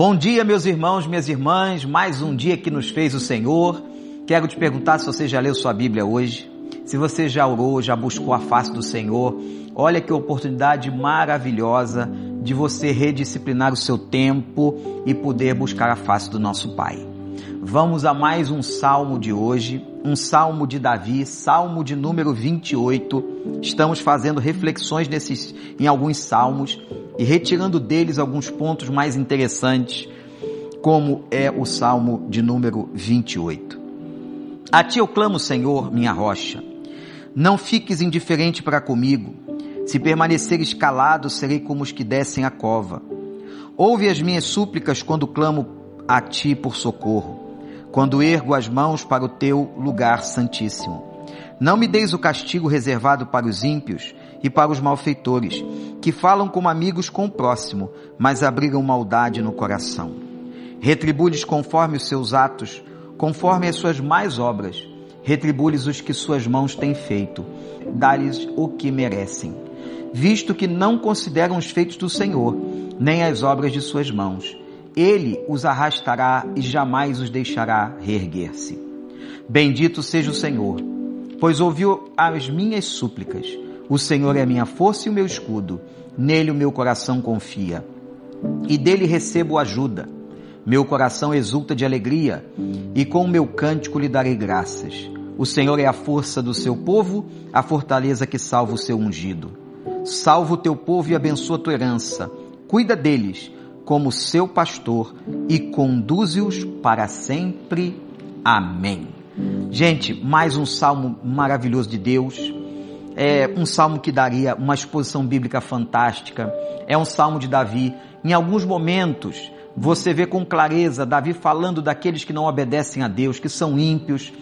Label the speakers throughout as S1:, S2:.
S1: Bom dia, meus irmãos, minhas irmãs. Mais um dia que nos fez o Senhor. Quero te perguntar se você já leu sua Bíblia hoje. Se você já orou, já buscou a face do Senhor. Olha que oportunidade maravilhosa de você redisciplinar o seu tempo e poder buscar a face do nosso Pai. Vamos a mais um salmo de hoje, um salmo de Davi, salmo de número 28. Estamos fazendo reflexões nesses, em alguns salmos e retirando deles alguns pontos mais interessantes, como é o salmo de número 28. A ti eu clamo, Senhor, minha rocha. Não fiques indiferente para comigo. Se permaneceres calado, serei como os que descem a cova. Ouve as minhas súplicas quando clamo a ti por socorro quando ergo as mãos para o teu lugar santíssimo. Não me deis o castigo reservado para os ímpios e para os malfeitores, que falam como amigos com o próximo, mas abrigam maldade no coração. Retribui-lhes conforme os seus atos, conforme as suas mais obras. Retribui-lhes os que suas mãos têm feito. Dá-lhes o que merecem. Visto que não consideram os feitos do Senhor, nem as obras de suas mãos ele os arrastará e jamais os deixará reerguer-se. Bendito seja o Senhor, pois ouviu as minhas súplicas. O Senhor é minha força e o meu escudo. Nele o meu coração confia. E dele recebo ajuda. Meu coração exulta de alegria, e com o meu cântico lhe darei graças. O Senhor é a força do seu povo, a fortaleza que salva o seu ungido. Salva o teu povo e abençoa a tua herança. Cuida deles como seu pastor e conduze-os para sempre. Amém. Gente, mais um salmo maravilhoso de Deus. É um salmo que daria uma exposição bíblica fantástica. É um salmo de Davi. Em alguns momentos, você vê com clareza Davi falando daqueles que não obedecem a Deus, que são ímpios,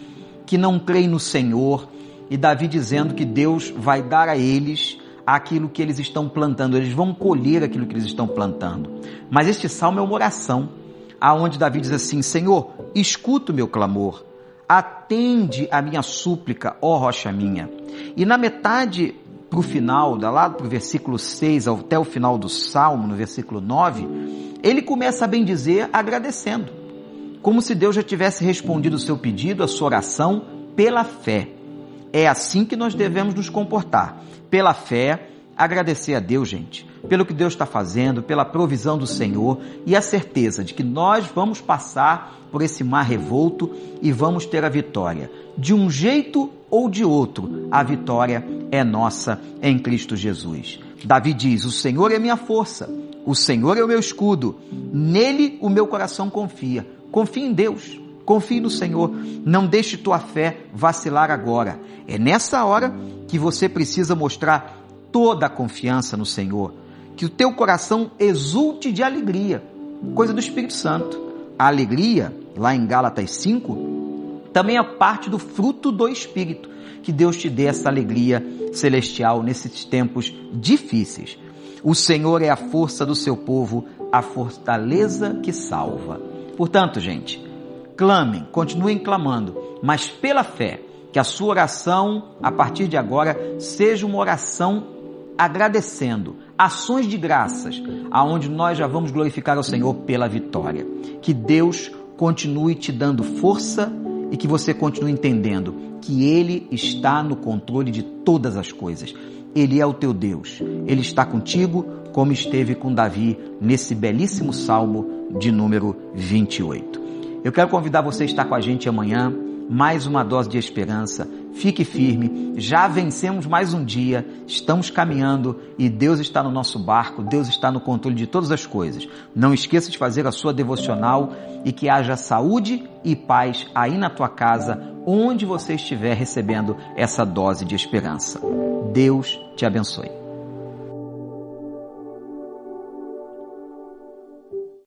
S1: que não creem no Senhor, e Davi dizendo que Deus vai dar a eles aquilo que eles estão plantando, eles vão colher aquilo que eles estão plantando. Mas este salmo é uma oração, aonde Davi diz assim: Senhor, escuta o meu clamor, atende a minha súplica, ó rocha minha. E na metade para o final, da lá para o versículo 6 até o final do salmo, no versículo 9, ele começa a bem dizer agradecendo, como se Deus já tivesse respondido o seu pedido, a sua oração, pela fé. É assim que nós devemos nos comportar. Pela fé, agradecer a Deus, gente, pelo que Deus está fazendo, pela provisão do Senhor e a certeza de que nós vamos passar por esse mar revolto e vamos ter a vitória. De um jeito ou de outro, a vitória é nossa em Cristo Jesus. Davi diz: O Senhor é minha força, o Senhor é o meu escudo, nele o meu coração confia. Confie em Deus. Confie no Senhor. Não deixe tua fé vacilar agora. É nessa hora que você precisa mostrar toda a confiança no Senhor. Que o teu coração exulte de alegria. Coisa do Espírito Santo. A alegria, lá em Gálatas 5, também é parte do fruto do Espírito. Que Deus te dê essa alegria celestial nesses tempos difíceis. O Senhor é a força do seu povo, a fortaleza que salva. Portanto, gente, clamem, continuem clamando, mas pela fé, que a sua oração, a partir de agora, seja uma oração agradecendo, ações de graças, aonde nós já vamos glorificar ao Senhor pela vitória. Que Deus continue te dando força e que você continue entendendo que Ele está no controle de todas as coisas. Ele é o teu Deus. Ele está contigo, como esteve com Davi nesse belíssimo salmo de número 28. Eu quero convidar você a estar com a gente amanhã, mais uma dose de esperança. Fique firme, já vencemos mais um dia, estamos caminhando e Deus está no nosso barco, Deus está no controle de todas as coisas. Não esqueça de fazer a sua devocional e que haja saúde e paz aí na tua casa, onde você estiver recebendo essa dose de esperança. Deus te abençoe.